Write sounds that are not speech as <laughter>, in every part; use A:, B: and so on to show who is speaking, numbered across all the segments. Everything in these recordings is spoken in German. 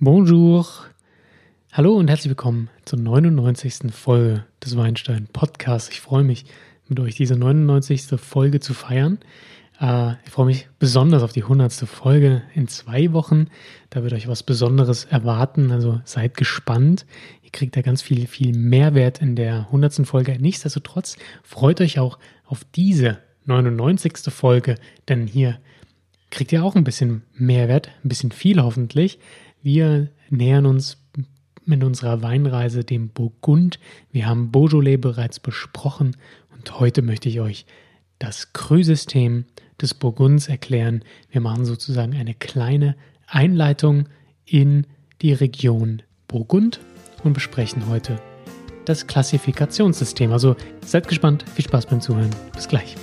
A: Bonjour. Hallo und herzlich willkommen zur 99. Folge des Weinstein Podcasts. Ich freue mich, mit euch diese 99. Folge zu feiern. Äh, ich freue mich besonders auf die 100. Folge in zwei Wochen. Da wird euch was Besonderes erwarten, also seid gespannt. Ihr kriegt da ganz viel, viel Mehrwert in der 100. Folge. Nichtsdestotrotz freut euch auch auf diese 99. Folge, denn hier kriegt ihr auch ein bisschen Mehrwert, ein bisschen viel hoffentlich. Wir nähern uns mit unserer Weinreise dem Burgund. Wir haben Beaujolais bereits besprochen und heute möchte ich euch das Cru-System des Burgunds erklären. Wir machen sozusagen eine kleine Einleitung in die Region Burgund und besprechen heute das Klassifikationssystem. Also seid gespannt, viel Spaß beim Zuhören. Bis gleich.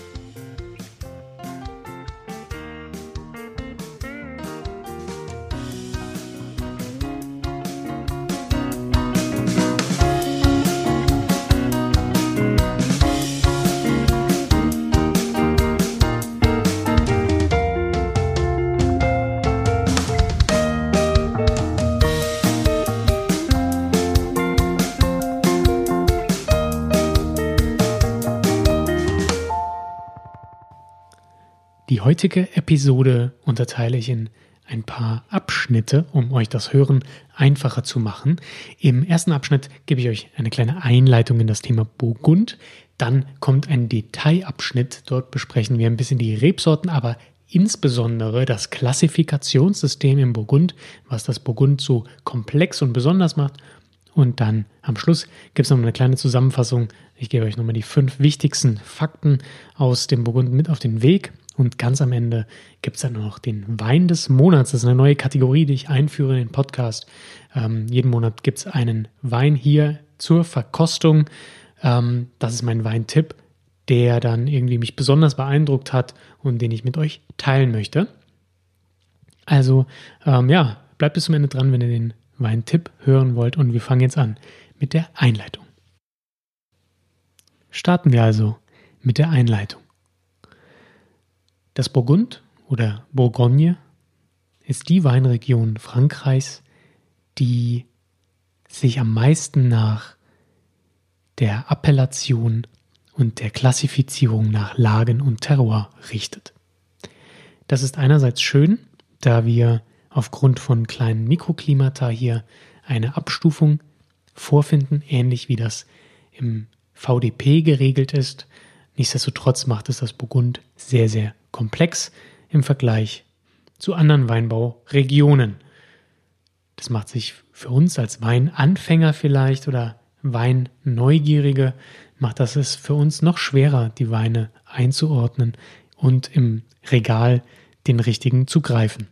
A: Heutige Episode unterteile ich in ein paar Abschnitte, um euch das Hören einfacher zu machen. Im ersten Abschnitt gebe ich euch eine kleine Einleitung in das Thema Burgund. Dann kommt ein Detailabschnitt. Dort besprechen wir ein bisschen die Rebsorten, aber insbesondere das Klassifikationssystem im Burgund, was das Burgund so komplex und besonders macht. Und dann am Schluss gibt es noch eine kleine Zusammenfassung. Ich gebe euch nochmal die fünf wichtigsten Fakten aus dem Burgund mit auf den Weg. Und ganz am Ende gibt es dann noch den Wein des Monats. Das ist eine neue Kategorie, die ich einführe in den Podcast. Ähm, jeden Monat gibt es einen Wein hier zur Verkostung. Ähm, das ist mein Weintipp, der dann irgendwie mich besonders beeindruckt hat und den ich mit euch teilen möchte. Also ähm, ja, bleibt bis zum Ende dran, wenn ihr den Weintipp hören wollt. Und wir fangen jetzt an mit der Einleitung. Starten wir also mit der Einleitung. Das Burgund oder Bourgogne ist die Weinregion Frankreichs, die sich am meisten nach der Appellation und der Klassifizierung nach Lagen und Terroir richtet. Das ist einerseits schön, da wir aufgrund von kleinen Mikroklimata hier eine Abstufung vorfinden, ähnlich wie das im VDP geregelt ist. Nichtsdestotrotz macht es das Burgund sehr, sehr komplex im Vergleich zu anderen Weinbauregionen. Das macht sich für uns als Weinanfänger vielleicht oder Weinneugierige, macht das es für uns noch schwerer, die Weine einzuordnen und im Regal den richtigen zu greifen.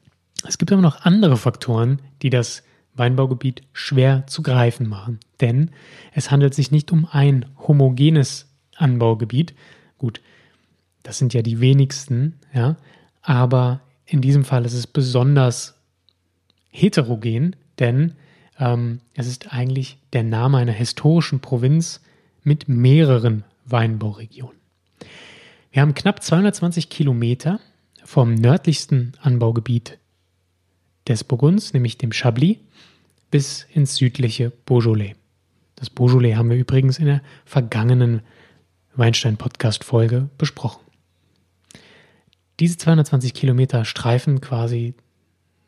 A: Es gibt aber noch andere Faktoren, die das Weinbaugebiet schwer zu greifen machen. Denn es handelt sich nicht um ein homogenes Anbaugebiet. Gut, das sind ja die wenigsten, ja. Aber in diesem Fall ist es besonders heterogen, denn ähm, es ist eigentlich der Name einer historischen Provinz mit mehreren Weinbauregionen. Wir haben knapp 220 Kilometer vom nördlichsten Anbaugebiet des Burgunds, nämlich dem Chablis, bis ins südliche Beaujolais. Das Beaujolais haben wir übrigens in der vergangenen Weinstein-Podcast-Folge besprochen. Diese 220 Kilometer Streifen quasi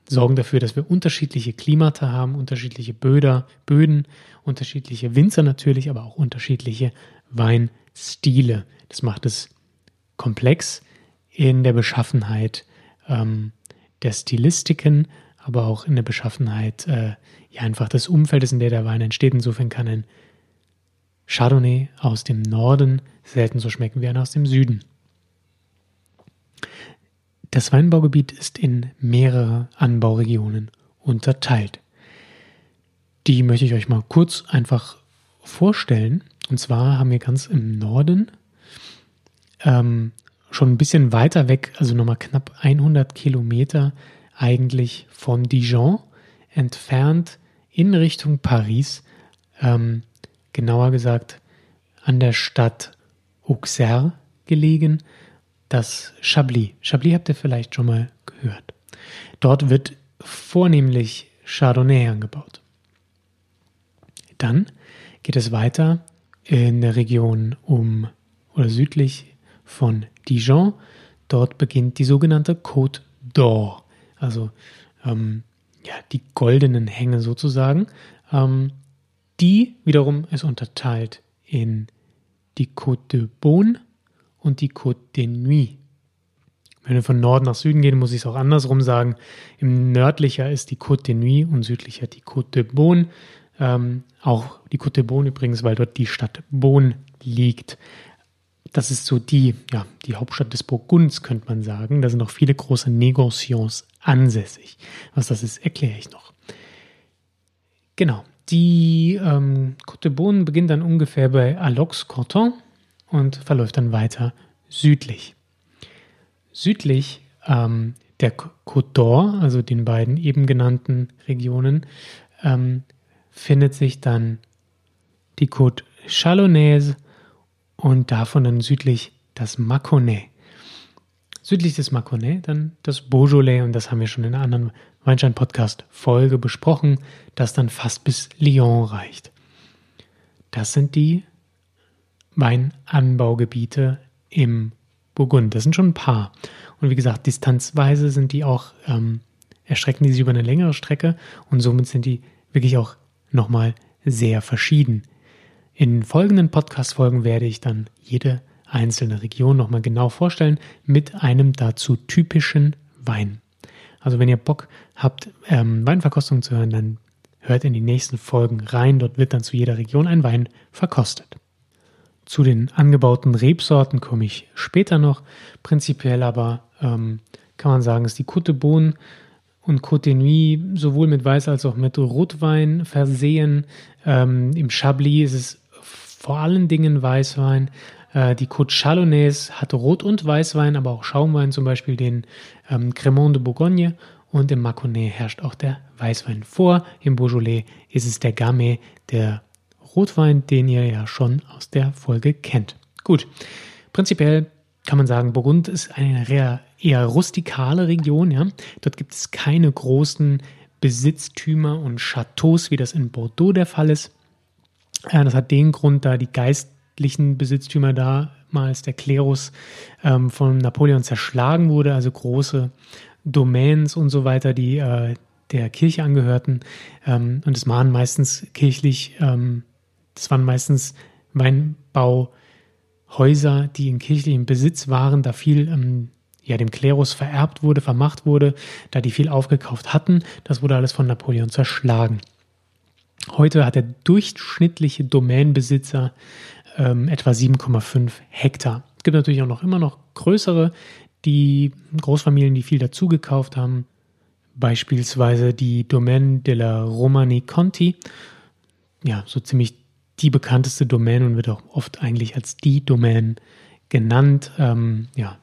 A: sorgen dafür, dass wir unterschiedliche Klimata haben, unterschiedliche Böder, Böden, unterschiedliche Winzer natürlich, aber auch unterschiedliche Weinstile. Das macht es komplex in der Beschaffenheit ähm, der Stilistiken, aber auch in der Beschaffenheit äh, ja einfach des Umfeldes, in der der Wein entsteht. Insofern kann ein Chardonnay aus dem Norden selten so schmecken wie einer aus dem Süden. Das Weinbaugebiet ist in mehrere Anbauregionen unterteilt. Die möchte ich euch mal kurz einfach vorstellen. Und zwar haben wir ganz im Norden ähm, schon ein bisschen weiter weg, also nochmal knapp 100 Kilometer eigentlich von Dijon entfernt in Richtung Paris, ähm, genauer gesagt an der Stadt Auxerre gelegen, das Chablis. Chablis habt ihr vielleicht schon mal gehört. Dort wird vornehmlich Chardonnay angebaut. Dann geht es weiter in der Region um oder südlich von Dijon. Dort beginnt die sogenannte Côte d'Or, also ähm, ja, die goldenen Hänge sozusagen. Ähm, die wiederum ist unterteilt in die Côte de Beaune und die Côte de Nuit. Wenn wir von Norden nach Süden gehen, muss ich es auch andersrum sagen. Im nördlicher ist die Côte de Nuit und südlicher die Côte de Beaune. Ähm, auch die Côte de Beaune übrigens, weil dort die Stadt Beaune liegt. Das ist so die, ja, die Hauptstadt des Burgunds, könnte man sagen. Da sind auch viele große Negociants ansässig. Was das ist, erkläre ich noch. Genau. Die ähm, Côte de Beaune beginnt dann ungefähr bei Alox-Corton und verläuft dann weiter südlich. Südlich ähm, der Côte d'Or, also den beiden eben genannten Regionen, ähm, findet sich dann die Côte Chalonnaise und davon dann südlich das Mâconnais. Südlich des Mâconnais dann das Beaujolais und das haben wir schon in einer anderen Weinstein-Podcast-Folge besprochen, das dann fast bis Lyon reicht. Das sind die Weinanbaugebiete im Burgund. Das sind schon ein paar. Und wie gesagt, distanzweise sind die auch, ähm, erstrecken die sich über eine längere Strecke und somit sind die wirklich auch nochmal sehr verschieden. In folgenden Podcast-Folgen werde ich dann jede einzelne Region nochmal genau vorstellen mit einem dazu typischen Wein. Also wenn ihr Bock habt, ähm, Weinverkostungen zu hören, dann hört in die nächsten Folgen rein. Dort wird dann zu jeder Region ein Wein verkostet. Zu den angebauten Rebsorten komme ich später noch. Prinzipiell aber ähm, kann man sagen, ist die Côte Beaune und Côte de Nuit sowohl mit Weiß als auch mit Rotwein versehen. Ähm, Im Chablis ist es vor allen Dingen Weißwein. Äh, die Côte Chalonnaise hat Rot- und Weißwein, aber auch Schaumwein, zum Beispiel den ähm, Cremant de Bourgogne. Und im Mâconnais herrscht auch der Weißwein vor. Im Beaujolais ist es der Gamay, der Rotwein, den ihr ja schon aus der Folge kennt. Gut, prinzipiell kann man sagen, Burgund ist eine eher, rustikale Region. Ja? Dort gibt es keine großen Besitztümer und Chateaus, wie das in Bordeaux der Fall ist. Ja, das hat den Grund, da die geistlichen Besitztümer damals der Klerus ähm, von Napoleon zerschlagen wurde, also große Domains und so weiter, die äh, der Kirche angehörten. Ähm, und es waren meistens kirchlich ähm, das waren meistens Weinbauhäuser, die in kirchlichem Besitz waren, da viel ähm, ja, dem Klerus vererbt wurde, vermacht wurde, da die viel aufgekauft hatten. Das wurde alles von Napoleon zerschlagen. Heute hat der durchschnittliche Domänenbesitzer ähm, etwa 7,5 Hektar. Es gibt natürlich auch noch immer noch größere, die Großfamilien, die viel dazugekauft haben. Beispielsweise die Domaine de la Romani Conti. Ja, so ziemlich die bekannteste Domain und wird auch oft eigentlich als die Domain genannt. Ähm, ja,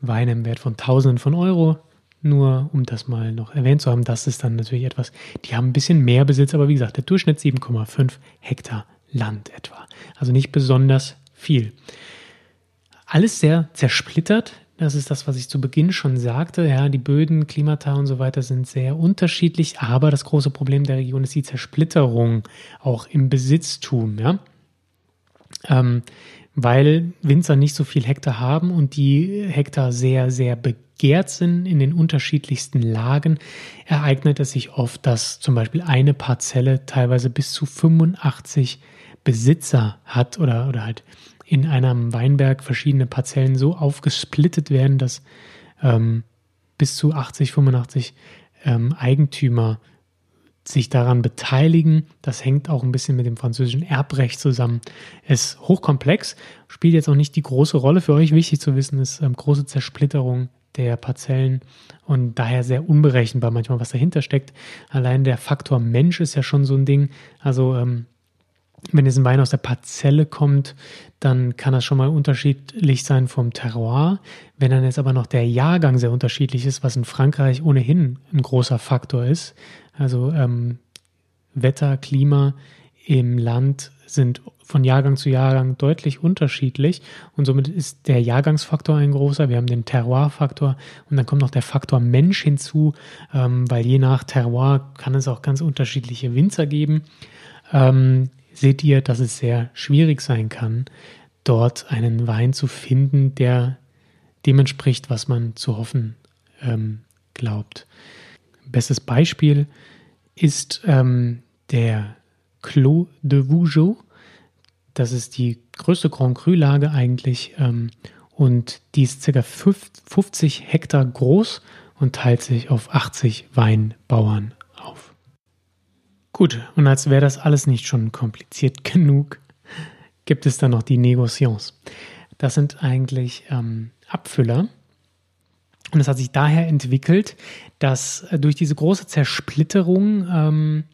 A: Weine im Wert von Tausenden von Euro. Nur um das mal noch erwähnt zu haben, das ist dann natürlich etwas, die haben ein bisschen mehr Besitz, aber wie gesagt, der Durchschnitt 7,5 Hektar Land etwa. Also nicht besonders viel. Alles sehr zersplittert. Das ist das, was ich zu Beginn schon sagte. Ja, die Böden, Klimata und so weiter sind sehr unterschiedlich, aber das große Problem der Region ist die Zersplitterung auch im Besitztum. Ja? Ähm, weil Winzer nicht so viel Hektar haben und die Hektar sehr, sehr begehrt sind in den unterschiedlichsten Lagen, ereignet es sich oft, dass zum Beispiel eine Parzelle teilweise bis zu 85 Besitzer hat oder, oder halt in einem Weinberg verschiedene Parzellen so aufgesplittet werden, dass ähm, bis zu 80, 85 ähm, Eigentümer sich daran beteiligen. Das hängt auch ein bisschen mit dem französischen Erbrecht zusammen. Es ist hochkomplex, spielt jetzt auch nicht die große Rolle. Für euch wichtig zu wissen ist ähm, große Zersplitterung der Parzellen und daher sehr unberechenbar manchmal, was dahinter steckt. Allein der Faktor Mensch ist ja schon so ein Ding. Also ähm, wenn jetzt ein Wein aus der Parzelle kommt, dann kann das schon mal unterschiedlich sein vom Terroir. Wenn dann jetzt aber noch der Jahrgang sehr unterschiedlich ist, was in Frankreich ohnehin ein großer Faktor ist, also ähm, Wetter, Klima im Land sind von Jahrgang zu Jahrgang deutlich unterschiedlich und somit ist der Jahrgangsfaktor ein großer. Wir haben den Terroir-Faktor und dann kommt noch der Faktor Mensch hinzu, ähm, weil je nach Terroir kann es auch ganz unterschiedliche Winzer geben. Ähm, seht ihr, dass es sehr schwierig sein kann, dort einen Wein zu finden, der dem entspricht, was man zu hoffen ähm, glaubt. Bestes Beispiel ist ähm, der Clos de Vougeot. Das ist die größte Grand Cru-Lage eigentlich ähm, und die ist ca. 50 Hektar groß und teilt sich auf 80 Weinbauern auf. Gut, und als wäre das alles nicht schon kompliziert <laughs> genug, gibt es dann noch die Negociants. Das sind eigentlich ähm, Abfüller. Und es hat sich daher entwickelt, dass äh, durch diese große Zersplitterung ähm,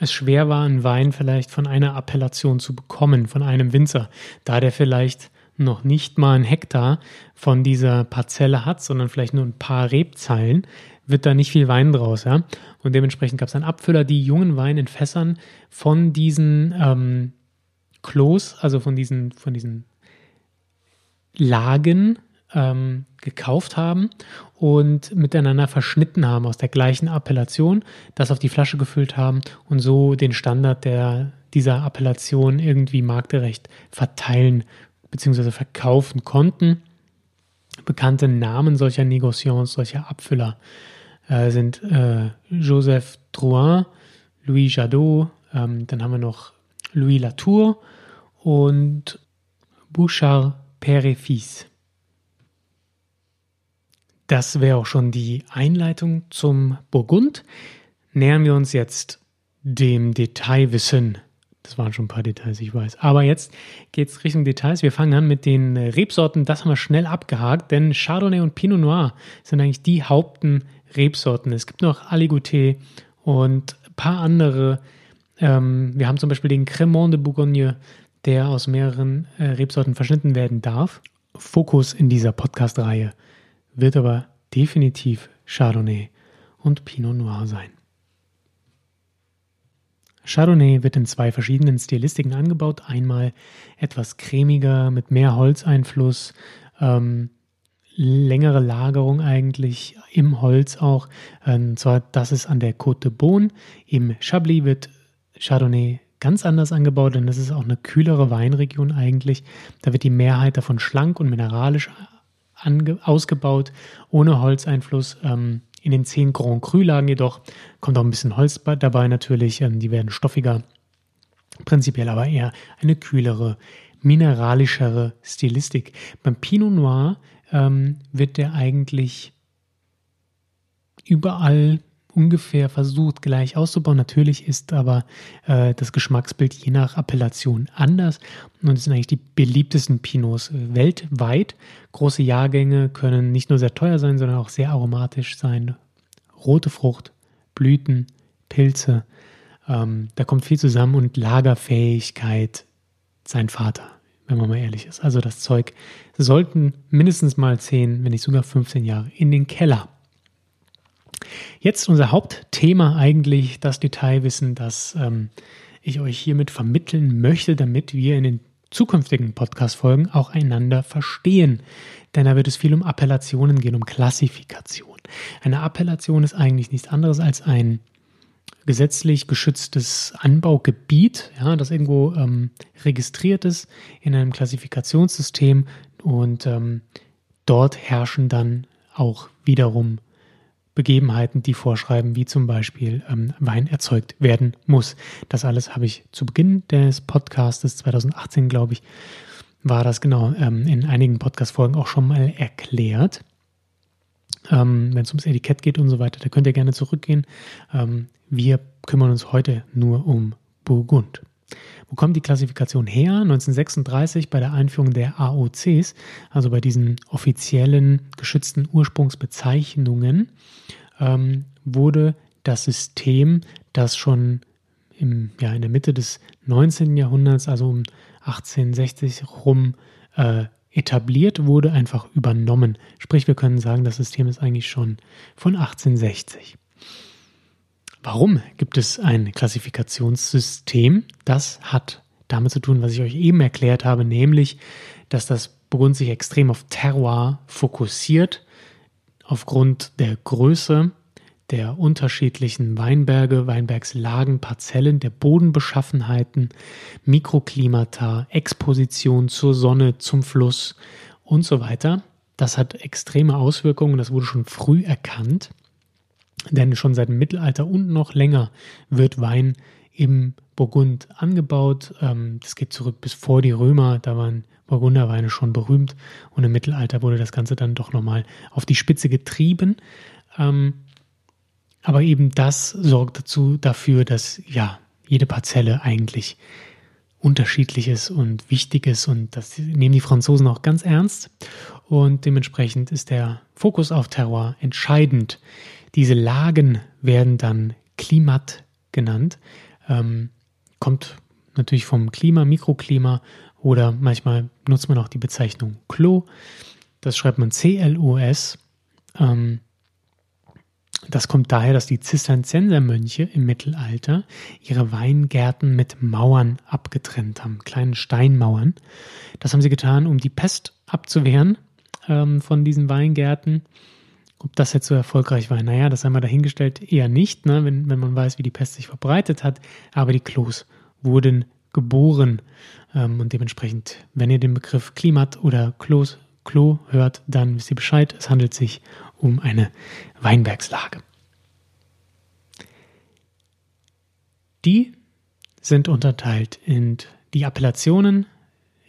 A: es schwer war, einen Wein vielleicht von einer Appellation zu bekommen, von einem Winzer, da der vielleicht noch nicht mal ein Hektar von dieser Parzelle hat, sondern vielleicht nur ein paar Rebzeilen, wird da nicht viel Wein draus. Ja? Und dementsprechend gab es dann Abfüller, die jungen Wein in Fässern von diesen ähm, Klos, also von diesen, von diesen Lagen ähm, gekauft haben und miteinander verschnitten haben aus der gleichen Appellation, das auf die Flasche gefüllt haben und so den Standard der, dieser Appellation irgendwie marktgerecht verteilen bzw. verkaufen konnten. Bekannte Namen solcher Negociants, solcher Abfüller äh, sind äh, Joseph Drouin, Louis Jadot, ähm, dann haben wir noch Louis Latour und Bouchard Père Fils. Das wäre auch schon die Einleitung zum Burgund. Nähern wir uns jetzt dem Detailwissen. Das waren schon ein paar Details, ich weiß. Aber jetzt geht es Richtung Details. Wir fangen an mit den Rebsorten. Das haben wir schnell abgehakt, denn Chardonnay und Pinot Noir sind eigentlich die haupten Rebsorten. Es gibt noch Aligoté und ein paar andere. Ähm, wir haben zum Beispiel den Cremant de Bourgogne, der aus mehreren äh, Rebsorten verschnitten werden darf. Fokus in dieser Podcast-Reihe wird aber definitiv Chardonnay und Pinot Noir sein. Chardonnay wird in zwei verschiedenen Stilistiken angebaut. Einmal etwas cremiger mit mehr Holzeinfluss, ähm, längere Lagerung eigentlich im Holz auch. Und zwar, das ist an der Côte de Beaune. Im Chablis wird Chardonnay ganz anders angebaut, denn das ist auch eine kühlere Weinregion eigentlich. Da wird die Mehrheit davon schlank und mineralisch ausgebaut, ohne Holzeinfluss. Ähm, in den zehn Grand Cru-Lagen jedoch kommt auch ein bisschen Holz dabei natürlich. Ähm, die werden stoffiger, prinzipiell aber eher eine kühlere, mineralischere Stilistik. Beim Pinot Noir ähm, wird der eigentlich überall ungefähr versucht gleich auszubauen. Natürlich ist aber äh, das Geschmacksbild je nach Appellation anders. Und es sind eigentlich die beliebtesten Pinots weltweit. Große Jahrgänge können nicht nur sehr teuer sein, sondern auch sehr aromatisch sein. Rote Frucht, Blüten, Pilze. Ähm, da kommt viel zusammen und Lagerfähigkeit sein Vater, wenn man mal ehrlich ist. Also das Zeug sollten mindestens mal 10, wenn nicht sogar 15 Jahre in den Keller. Jetzt unser Hauptthema eigentlich, das Detailwissen, das ähm, ich euch hiermit vermitteln möchte, damit wir in den zukünftigen Podcast-Folgen auch einander verstehen. Denn da wird es viel um Appellationen gehen, um Klassifikation. Eine Appellation ist eigentlich nichts anderes als ein gesetzlich geschütztes Anbaugebiet, ja, das irgendwo ähm, registriert ist in einem Klassifikationssystem und ähm, dort herrschen dann auch wiederum Begebenheiten, die vorschreiben, wie zum Beispiel ähm, Wein erzeugt werden muss. Das alles habe ich zu Beginn des Podcastes 2018, glaube ich, war das genau ähm, in einigen Podcast-Folgen auch schon mal erklärt. Ähm, Wenn es ums Etikett geht und so weiter, da könnt ihr gerne zurückgehen. Ähm, wir kümmern uns heute nur um Burgund. Wo kommt die Klassifikation her? 1936 bei der Einführung der AOCs, also bei diesen offiziellen geschützten Ursprungsbezeichnungen, ähm, wurde das System, das schon im, ja, in der Mitte des 19. Jahrhunderts, also um 1860 rum, äh, etabliert wurde, einfach übernommen. Sprich, wir können sagen, das System ist eigentlich schon von 1860. Warum gibt es ein Klassifikationssystem? Das hat damit zu tun, was ich euch eben erklärt habe, nämlich, dass das Burgund sich extrem auf Terroir fokussiert, aufgrund der Größe der unterschiedlichen Weinberge, Weinbergslagen, Parzellen, der Bodenbeschaffenheiten, Mikroklimata, Exposition zur Sonne, zum Fluss und so weiter. Das hat extreme Auswirkungen, das wurde schon früh erkannt, denn schon seit dem Mittelalter und noch länger wird Wein im Burgund angebaut. Ähm, das geht zurück bis vor die Römer, da waren Burgunderweine schon berühmt und im Mittelalter wurde das Ganze dann doch nochmal auf die Spitze getrieben. Ähm, aber eben das sorgt dazu dafür, dass ja jede Parzelle eigentlich unterschiedlich ist und wichtig ist und das nehmen die Franzosen auch ganz ernst und dementsprechend ist der Fokus auf Terroir entscheidend. Diese Lagen werden dann Klimat genannt, ähm, kommt natürlich vom Klima, Mikroklima oder manchmal nutzt man auch die Bezeichnung Klo. Das schreibt man C-L-O-S. Ähm, das kommt daher, dass die Zisterziensermönche im Mittelalter ihre Weingärten mit Mauern abgetrennt haben, kleinen Steinmauern. Das haben sie getan, um die Pest abzuwehren ähm, von diesen Weingärten. Ob das jetzt so erfolgreich war, naja, das einmal dahingestellt, eher nicht, ne, wenn, wenn man weiß, wie die Pest sich verbreitet hat. Aber die Klos wurden geboren. Ähm, und dementsprechend, wenn ihr den Begriff Klimat oder Klos, Klo hört, dann wisst ihr Bescheid. Es handelt sich um eine Weinbergslage. Die sind unterteilt in die Appellationen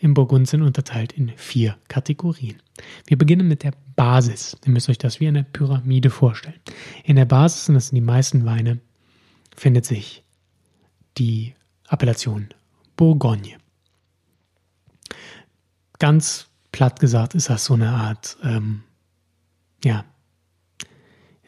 A: im Burgund sind unterteilt in vier Kategorien. Wir beginnen mit der Basis. Ihr müsst euch das wie eine Pyramide vorstellen. In der Basis, und das sind die meisten Weine, findet sich die Appellation Bourgogne. Ganz platt gesagt ist das so eine Art, ähm, ja,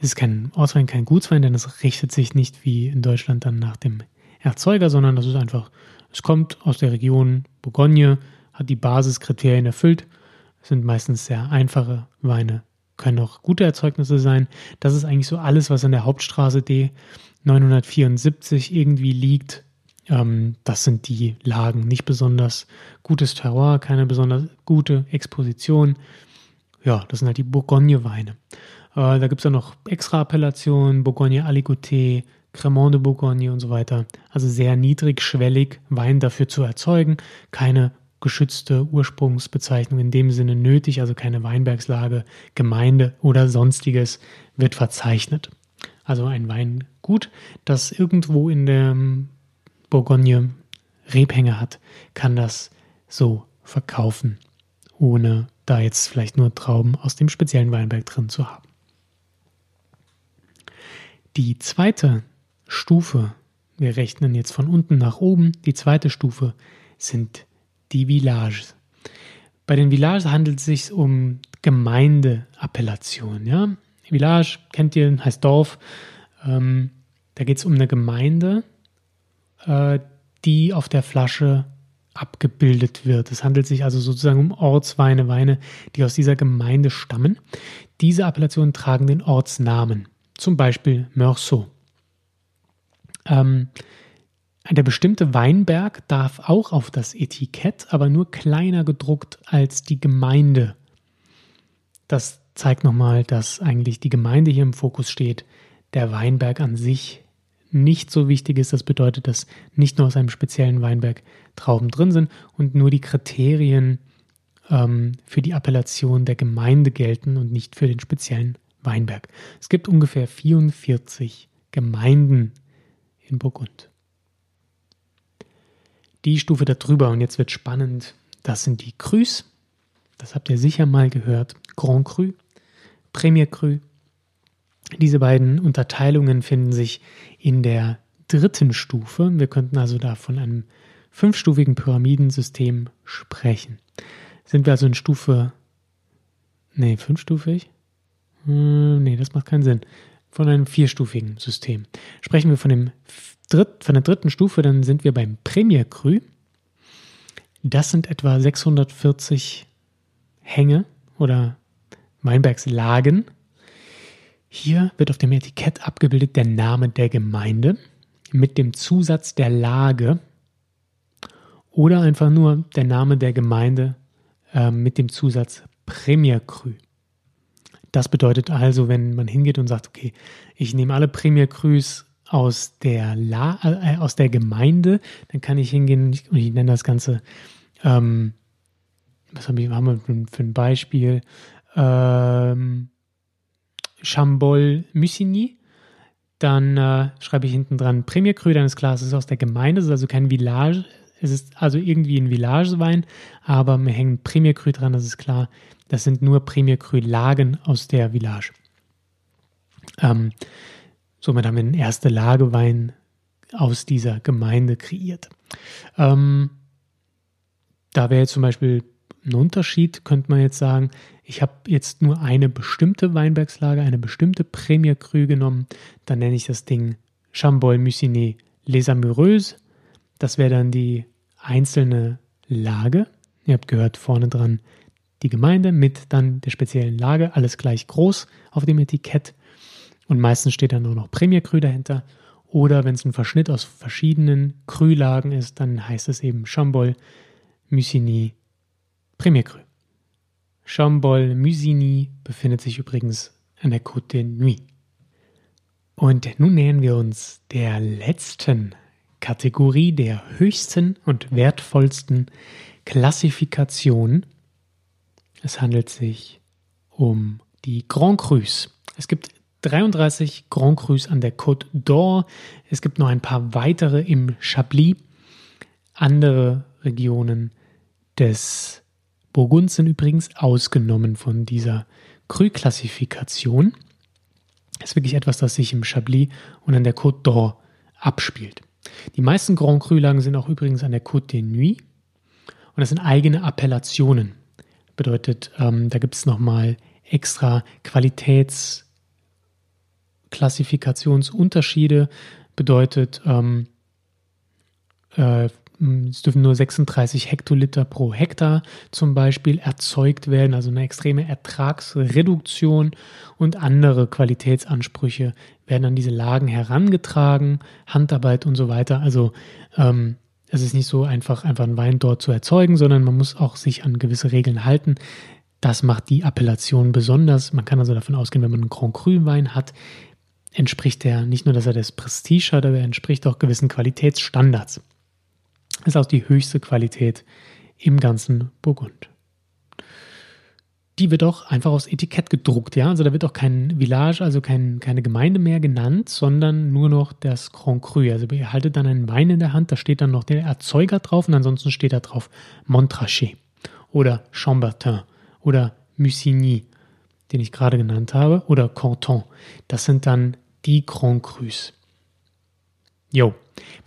A: es ist kein Ortswein, kein Gutswein, denn es richtet sich nicht wie in Deutschland dann nach dem Erzeuger, sondern das ist einfach, es kommt aus der Region Bourgogne, hat die Basiskriterien erfüllt, es sind meistens sehr einfache Weine, können auch gute Erzeugnisse sein. Das ist eigentlich so alles, was an der Hauptstraße D 974 irgendwie liegt. Ähm, das sind die Lagen. Nicht besonders gutes Terroir, keine besonders gute Exposition. Ja, das sind halt die Bourgogne-Weine. Äh, da gibt es dann noch extra Appellationen, Bourgogne Aligoté, Cremant de Bourgogne und so weiter. Also sehr niedrigschwellig Wein dafür zu erzeugen. Keine geschützte Ursprungsbezeichnung in dem Sinne nötig, also keine Weinbergslage, Gemeinde oder sonstiges wird verzeichnet. Also ein Weingut, das irgendwo in der Bourgogne Rebhänge hat, kann das so verkaufen, ohne da jetzt vielleicht nur Trauben aus dem speziellen Weinberg drin zu haben. Die zweite Stufe, wir rechnen jetzt von unten nach oben, die zweite Stufe sind die Villages. Bei den Villages handelt es sich um Gemeindeappellationen. Ja? Village kennt ihr, heißt Dorf. Ähm, da geht es um eine Gemeinde, äh, die auf der Flasche abgebildet wird. Es handelt sich also sozusagen um Ortsweine, Weine, die aus dieser Gemeinde stammen. Diese Appellationen tragen den Ortsnamen zum Beispiel Meursault. Ähm, der bestimmte Weinberg darf auch auf das Etikett, aber nur kleiner gedruckt als die Gemeinde. Das zeigt nochmal, dass eigentlich die Gemeinde hier im Fokus steht, der Weinberg an sich nicht so wichtig ist. Das bedeutet, dass nicht nur aus einem speziellen Weinberg Trauben drin sind und nur die Kriterien ähm, für die Appellation der Gemeinde gelten und nicht für den speziellen Weinberg. Es gibt ungefähr 44 Gemeinden in Burgund. Die Stufe darüber, und jetzt wird spannend, das sind die Crus. Das habt ihr sicher mal gehört. Grand Cru, Premier Cru. Diese beiden Unterteilungen finden sich in der dritten Stufe. Wir könnten also da von einem fünfstufigen Pyramidensystem sprechen. Sind wir also in Stufe, nee, fünfstufig? Hm, nee, das macht keinen Sinn. Von einem vierstufigen System. Sprechen wir von, dem Dritt, von der dritten Stufe, dann sind wir beim Premier Cru. Das sind etwa 640 Hänge oder Weinbergslagen. Hier wird auf dem Etikett abgebildet der Name der Gemeinde mit dem Zusatz der Lage oder einfach nur der Name der Gemeinde äh, mit dem Zusatz Premier Cru. Das bedeutet also, wenn man hingeht und sagt, okay, ich nehme alle Premier Crus aus der, La äh, aus der Gemeinde, dann kann ich hingehen und ich, ich nenne das Ganze, ähm, was haben wir, haben wir für, ein Beispiel? Ähm, Chambol Musigny. Dann äh, schreibe ich hinten dran Premier Cru, dann ist klar, es ist aus der Gemeinde, es ist also kein Village, es ist also irgendwie ein Villagewein, aber mir hängen Premier Cru dran, das ist klar. Das sind nur Premier Cru Lagen aus der Village. Ähm, somit haben wir den ersten Lagewein aus dieser Gemeinde kreiert. Ähm, da wäre jetzt zum Beispiel ein Unterschied, könnte man jetzt sagen, ich habe jetzt nur eine bestimmte Weinbergslage, eine bestimmte Premier Cru genommen, dann nenne ich das Ding Chambol Mucinet Les Amoureuses. Das wäre dann die einzelne Lage. Ihr habt gehört, vorne dran die Gemeinde mit dann der speziellen Lage, alles gleich groß auf dem Etikett. Und meistens steht dann nur noch Premier Cru dahinter. Oder wenn es ein Verschnitt aus verschiedenen Krülagen ist, dann heißt es eben Chambol, Musigny, Premier Cru. Chambol, Musigny befindet sich übrigens an der Côte de Nuit. Und nun nähern wir uns der letzten Kategorie der höchsten und wertvollsten Klassifikation. Es handelt sich um die Grand Crus. Es gibt 33 Grand Crus an der Côte d'Or. Es gibt noch ein paar weitere im Chablis. Andere Regionen des Burgund sind übrigens ausgenommen von dieser Cru-Klassifikation. Das ist wirklich etwas, das sich im Chablis und an der Côte d'Or abspielt. Die meisten Grand Cru-Lagen sind auch übrigens an der Côte de Nuit und das sind eigene Appellationen. Bedeutet, ähm, da gibt es nochmal extra Qualitätsklassifikationsunterschiede. Bedeutet, ähm, äh, es dürfen nur 36 Hektoliter pro Hektar zum Beispiel erzeugt werden, also eine extreme Ertragsreduktion und andere Qualitätsansprüche werden an diese Lagen herangetragen, Handarbeit und so weiter. Also ähm, es ist nicht so einfach, einfach einen Wein dort zu erzeugen, sondern man muss auch sich an gewisse Regeln halten. Das macht die Appellation besonders. Man kann also davon ausgehen, wenn man einen Grand Cru Wein hat, entspricht er nicht nur, dass er das Prestige hat, aber er entspricht auch gewissen Qualitätsstandards ist auch die höchste Qualität im ganzen Burgund. Die wird auch einfach aufs Etikett gedruckt, ja. Also da wird auch kein Village, also kein, keine Gemeinde mehr genannt, sondern nur noch das Grand Cru. Also ihr haltet dann einen Wein in der Hand, da steht dann noch der Erzeuger drauf und ansonsten steht da drauf Montrachet oder Chambertin oder Musigny, den ich gerade genannt habe, oder Canton. Das sind dann die Grand Crus. Jo,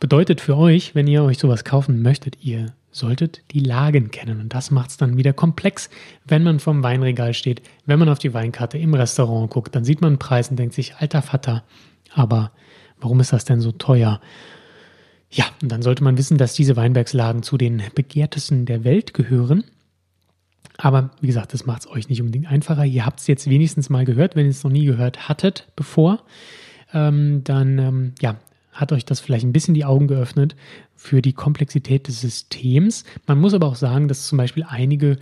A: bedeutet für euch, wenn ihr euch sowas kaufen möchtet, ihr solltet die Lagen kennen. Und das macht es dann wieder komplex, wenn man vom Weinregal steht, wenn man auf die Weinkarte im Restaurant guckt, dann sieht man einen Preis und denkt sich, alter Vater, aber warum ist das denn so teuer? Ja, und dann sollte man wissen, dass diese Weinbergslagen zu den begehrtesten der Welt gehören. Aber wie gesagt, das macht es euch nicht unbedingt einfacher. Ihr habt es jetzt wenigstens mal gehört, wenn ihr es noch nie gehört hattet bevor. Ähm, dann ähm, ja, hat euch das vielleicht ein bisschen die Augen geöffnet für die Komplexität des Systems. Man muss aber auch sagen, dass zum Beispiel einige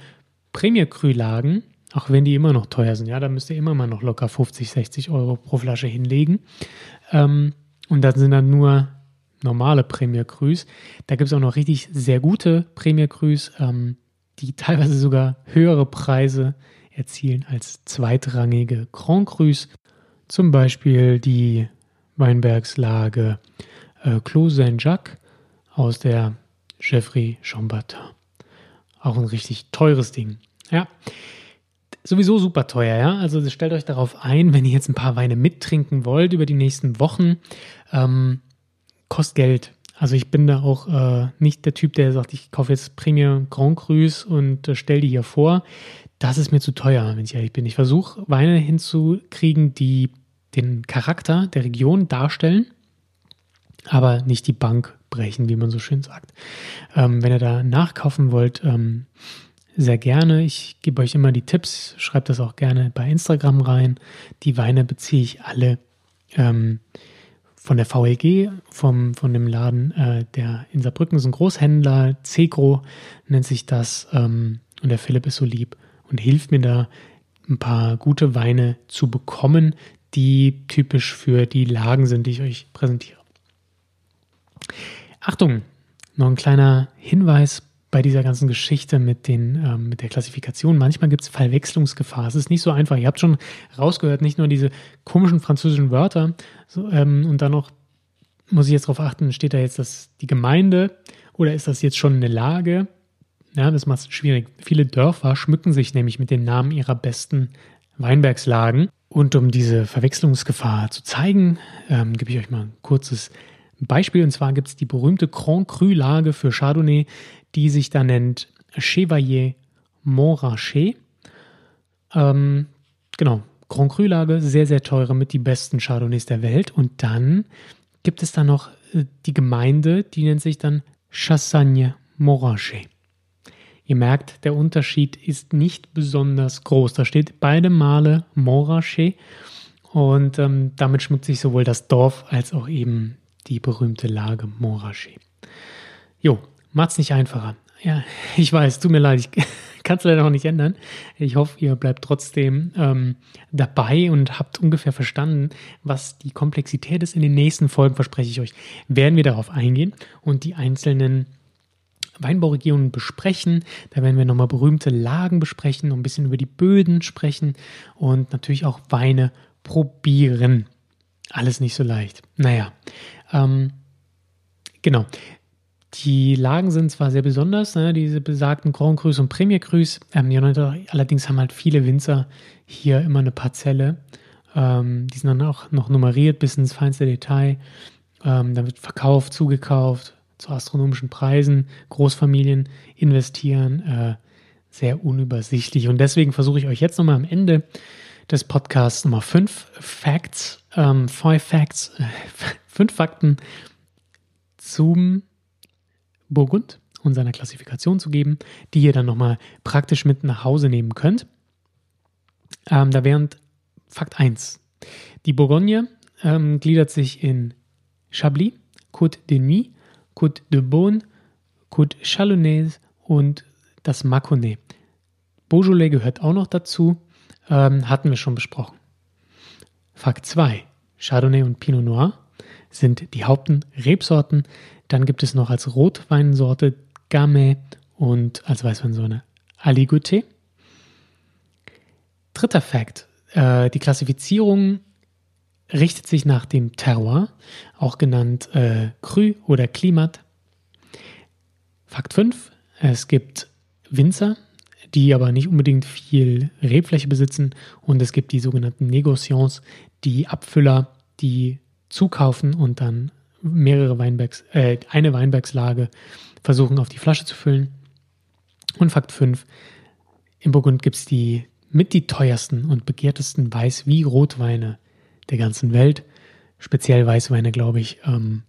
A: Premier-Cru-Lagen, auch wenn die immer noch teuer sind, ja, da müsst ihr immer mal noch locker 50, 60 Euro pro Flasche hinlegen. Ähm, und dann sind dann nur normale Premier Crus. Da gibt es auch noch richtig sehr gute Premier Crus, ähm, die teilweise sogar höhere Preise erzielen als zweitrangige Grand Crus. Zum Beispiel die Weinbergslage äh, Clos Saint-Jacques aus der Jeffrey Chambertin. Auch ein richtig teures Ding. Ja, sowieso super teuer, ja. Also stellt euch darauf ein, wenn ihr jetzt ein paar Weine mittrinken wollt über die nächsten Wochen, ähm, kostet Geld. Also ich bin da auch äh, nicht der Typ, der sagt, ich kaufe jetzt Premier Grand Crus und äh, stelle die hier vor. Das ist mir zu teuer, wenn ich ehrlich bin. Ich versuche Weine hinzukriegen, die den Charakter der Region darstellen, aber nicht die Bank brechen, wie man so schön sagt. Ähm, wenn ihr da nachkaufen wollt, ähm, sehr gerne. Ich gebe euch immer die Tipps, schreibt das auch gerne bei Instagram rein. Die Weine beziehe ich alle ähm, von der VLG, vom, von dem Laden, äh, der in Saarbrücken ist ein Großhändler, Cegro nennt sich das. Ähm, und der Philipp ist so lieb und hilft mir da, ein paar gute Weine zu bekommen, die typisch für die Lagen sind, die ich euch präsentiere. Achtung, noch ein kleiner Hinweis bei dieser ganzen Geschichte mit, den, ähm, mit der Klassifikation. Manchmal gibt es Verwechslungsgefahr. Es ist nicht so einfach. Ihr habt schon rausgehört, nicht nur diese komischen französischen Wörter so, ähm, und dann noch muss ich jetzt darauf achten, steht da jetzt das, die Gemeinde oder ist das jetzt schon eine Lage? Ja, das macht es schwierig. Viele Dörfer schmücken sich nämlich mit den Namen ihrer besten Weinbergslagen. Und um diese Verwechslungsgefahr zu zeigen, ähm, gebe ich euch mal ein kurzes Beispiel. Und zwar gibt es die berühmte Grand Cru-Lage für Chardonnay, die sich da nennt Chevalier Montrachet. Ähm, genau, Grand Cru-Lage, sehr, sehr teure, mit die besten Chardonnays der Welt. Und dann gibt es da noch äh, die Gemeinde, die nennt sich dann Chassagne Montrachet. Ihr merkt, der Unterschied ist nicht besonders groß. Da steht beide Male Montrachet und ähm, damit schmückt sich sowohl das Dorf als auch eben die berühmte Lage Montrachet. Jo, macht's nicht einfacher. Ja, <laughs> ich weiß, tut mir leid, ich <laughs> kann es leider noch nicht ändern. Ich hoffe, ihr bleibt trotzdem ähm, dabei und habt ungefähr verstanden, was die Komplexität ist. In den nächsten Folgen, verspreche ich euch, werden wir darauf eingehen und die einzelnen Weinbauregionen besprechen. Da werden wir nochmal berühmte Lagen besprechen, ein bisschen über die Böden sprechen und natürlich auch Weine probieren. Alles nicht so leicht. Naja, ähm, genau. Die Lagen sind zwar sehr besonders, ne, diese besagten Grand Crus und Premier Crus. Ähm, allerdings haben halt viele Winzer hier immer eine Parzelle. Ähm, die sind dann auch noch nummeriert bis ins feinste Detail. Ähm, dann wird verkauft, zugekauft, zu astronomischen Preisen. Großfamilien investieren. Äh, sehr unübersichtlich. Und deswegen versuche ich euch jetzt nochmal am Ende des Podcasts Nummer 5 Facts, ähm, five Facts, äh, <laughs> fünf Fakten zum Burgund und seiner Klassifikation zu geben, die ihr dann nochmal praktisch mit nach Hause nehmen könnt. Ähm, da wären Fakt 1. Die Bourgogne ähm, gliedert sich in Chablis, Côte de Nuit, Côte de Beaune, Côte Chalonnaise und das Mâconnais. Beaujolais gehört auch noch dazu, ähm, hatten wir schon besprochen. Fakt 2. Chardonnay und Pinot Noir sind die Hauptrebsorten. Dann gibt es noch als Rotweinsorte Gamay und als Weißweinsorte Aligoté. Dritter Fakt. Äh, die Klassifizierung richtet sich nach dem Terroir, auch genannt äh, Cru oder Klimat. Fakt 5. Es gibt Winzer, die aber nicht unbedingt viel Rebfläche besitzen und es gibt die sogenannten Negociants, die Abfüller, die zukaufen und dann mehrere Weinbergs, äh, eine Weinbergslage versuchen auf die Flasche zu füllen. Und Fakt 5, in Burgund gibt es die mit die teuersten und begehrtesten Weiß- wie Rotweine der ganzen Welt. Speziell Weißweine, glaube ich, ähm,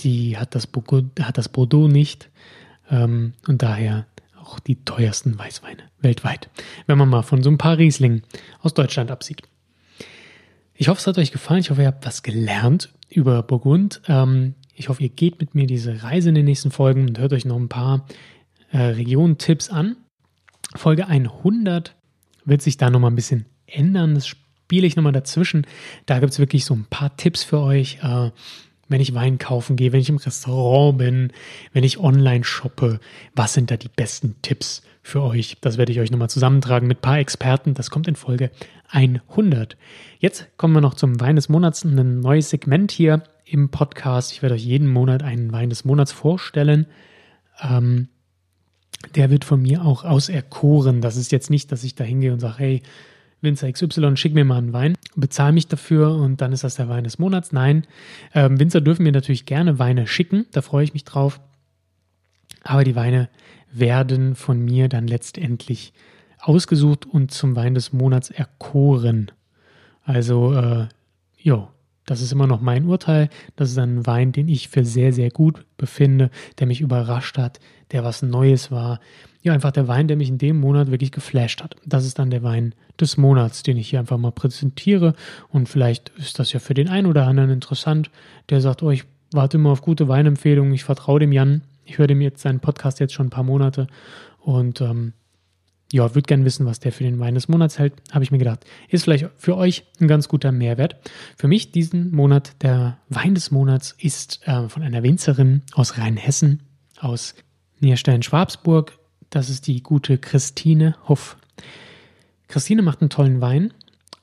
A: die hat das, Bordeaux, hat das Bordeaux nicht. Ähm, und daher auch die teuersten Weißweine weltweit. Wenn man mal von so ein paar Rieslingen aus Deutschland absieht. Ich hoffe, es hat euch gefallen. Ich hoffe, ihr habt was gelernt über Burgund. Ähm, ich hoffe, ihr geht mit mir diese Reise in den nächsten Folgen und hört euch noch ein paar äh, Regionentipps an. Folge 100 wird sich da nochmal ein bisschen ändern. Das spiele ich nochmal dazwischen. Da gibt es wirklich so ein paar Tipps für euch. Äh, wenn ich Wein kaufen gehe, wenn ich im Restaurant bin, wenn ich online shoppe, was sind da die besten Tipps für euch? Das werde ich euch nochmal zusammentragen mit ein paar Experten. Das kommt in Folge 100. Jetzt kommen wir noch zum Wein des Monats, ein neues Segment hier im Podcast. Ich werde euch jeden Monat einen Wein des Monats vorstellen. Ähm, der wird von mir auch auserkoren. Das ist jetzt nicht, dass ich da hingehe und sage, hey, Winzer XY, schick mir mal einen Wein, bezahle mich dafür und dann ist das der Wein des Monats. Nein, ähm, Winzer dürfen mir natürlich gerne Weine schicken, da freue ich mich drauf. Aber die Weine werden von mir dann letztendlich ausgesucht und zum Wein des Monats erkoren. Also, äh, jo, das ist immer noch mein Urteil. Das ist ein Wein, den ich für sehr, sehr gut befinde, der mich überrascht hat, der was Neues war. Ja, einfach der Wein, der mich in dem Monat wirklich geflasht hat. Das ist dann der Wein des Monats, den ich hier einfach mal präsentiere. Und vielleicht ist das ja für den einen oder anderen interessant, der sagt, oh, ich warte immer auf gute Weinempfehlungen, ich vertraue dem Jan. Ich höre dem jetzt seinen Podcast jetzt schon ein paar Monate und ähm, ja, würde gerne wissen, was der für den Wein des Monats hält. Habe ich mir gedacht, ist vielleicht für euch ein ganz guter Mehrwert. Für mich diesen Monat, der Wein des Monats ist äh, von einer Winzerin aus Rheinhessen, aus Nierstein-Schwabsburg. Das ist die gute Christine Hoff. Christine macht einen tollen Wein.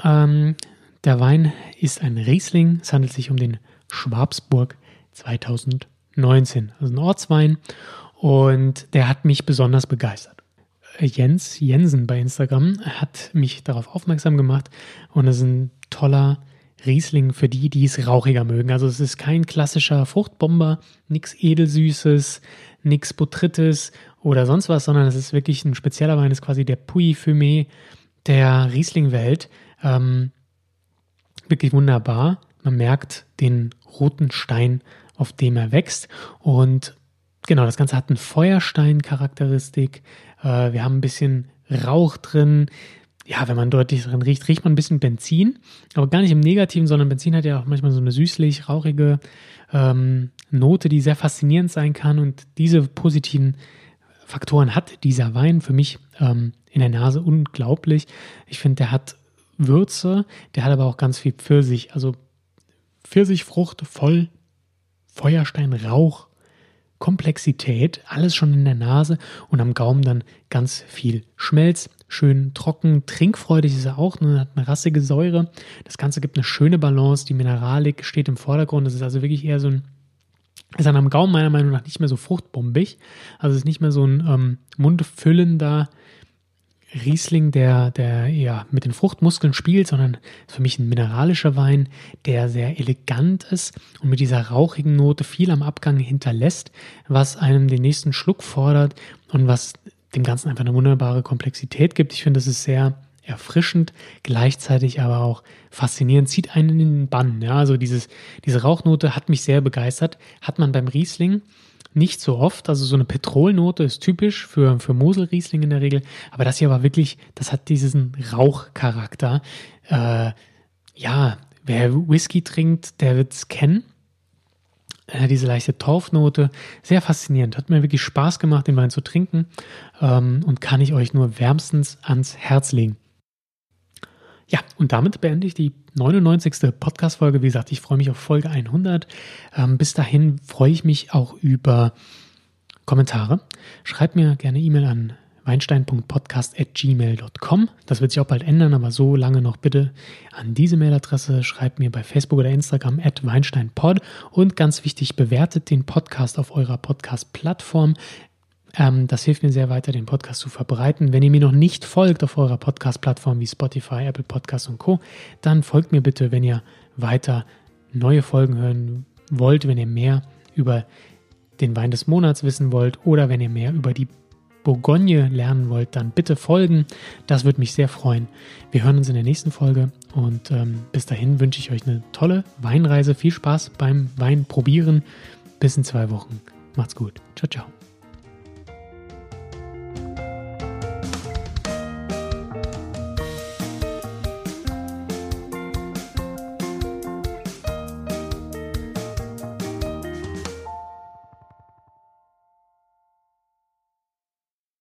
A: Ähm, der Wein ist ein Riesling. Es handelt sich um den Schwabsburg 2019. Also ein Ortswein. Und der hat mich besonders begeistert. Jens Jensen bei Instagram hat mich darauf aufmerksam gemacht und es ist ein toller Riesling für die, die es rauchiger mögen. Also es ist kein klassischer Fruchtbomber, nichts Edelsüßes, nichts Botrytis oder sonst was, sondern es ist wirklich ein spezieller Wein, ist quasi der Puy Fumé der Riesling-Welt. Ähm, wirklich wunderbar. Man merkt den roten Stein, auf dem er wächst und Genau, das Ganze hat eine Feuerstein-Charakteristik. Äh, wir haben ein bisschen Rauch drin. Ja, wenn man deutlich drin riecht, riecht man ein bisschen Benzin, aber gar nicht im Negativen, sondern Benzin hat ja auch manchmal so eine süßlich, rauchige ähm, Note, die sehr faszinierend sein kann. Und diese positiven Faktoren hat dieser Wein für mich ähm, in der Nase unglaublich. Ich finde, der hat Würze, der hat aber auch ganz viel Pfirsich, also Pfirsichfrucht voll Feuerstein, Rauch, Komplexität, alles schon in der Nase und am Gaumen dann ganz viel Schmelz. Schön trocken, trinkfreudig ist er auch, ne, hat eine rassige Säure. Das Ganze gibt eine schöne Balance, die Mineralik steht im Vordergrund. Das ist also wirklich eher so ein, ist dann am Gaumen meiner Meinung nach nicht mehr so fruchtbombig. Also es ist nicht mehr so ein ähm, mundfüllender Riesling, der, der ja mit den Fruchtmuskeln spielt, sondern für mich ein mineralischer Wein, der sehr elegant ist und mit dieser rauchigen Note viel am Abgang hinterlässt, was einem den nächsten Schluck fordert und was dem Ganzen einfach eine wunderbare Komplexität gibt. Ich finde, das ist sehr erfrischend, gleichzeitig aber auch faszinierend, zieht einen in den Bann. Ja, also dieses, diese Rauchnote hat mich sehr begeistert, hat man beim Riesling nicht so oft. Also so eine Petrolnote ist typisch für, für Moselriesling in der Regel. Aber das hier war wirklich, das hat diesen Rauchcharakter. Äh, ja, wer Whisky trinkt, der wird es kennen. Äh, diese leichte Torfnote, sehr faszinierend. Hat mir wirklich Spaß gemacht, den Wein zu trinken ähm, und kann ich euch nur wärmstens ans Herz legen. Ja, und damit beende ich die 99. Podcast-Folge. Wie gesagt, ich freue mich auf Folge 100. Ähm, bis dahin freue ich mich auch über Kommentare. Schreibt mir gerne E-Mail an weinstein.podcast.gmail.com. Das wird sich auch bald ändern, aber so lange noch bitte an diese Mailadresse. Schreibt mir bei Facebook oder Instagram at weinsteinpod. Und ganz wichtig, bewertet den Podcast auf eurer Podcast-Plattform. Ähm, das hilft mir sehr weiter, den Podcast zu verbreiten. Wenn ihr mir noch nicht folgt auf eurer Podcast-Plattform wie Spotify, Apple Podcasts und Co., dann folgt mir bitte, wenn ihr weiter neue Folgen hören wollt, wenn ihr mehr über den Wein des Monats wissen wollt oder wenn ihr mehr über die Bourgogne lernen wollt, dann bitte folgen. Das würde mich sehr freuen. Wir hören uns in der nächsten Folge und ähm, bis dahin wünsche ich euch eine tolle Weinreise. Viel Spaß beim Wein probieren. Bis in zwei Wochen. Macht's gut. Ciao, ciao.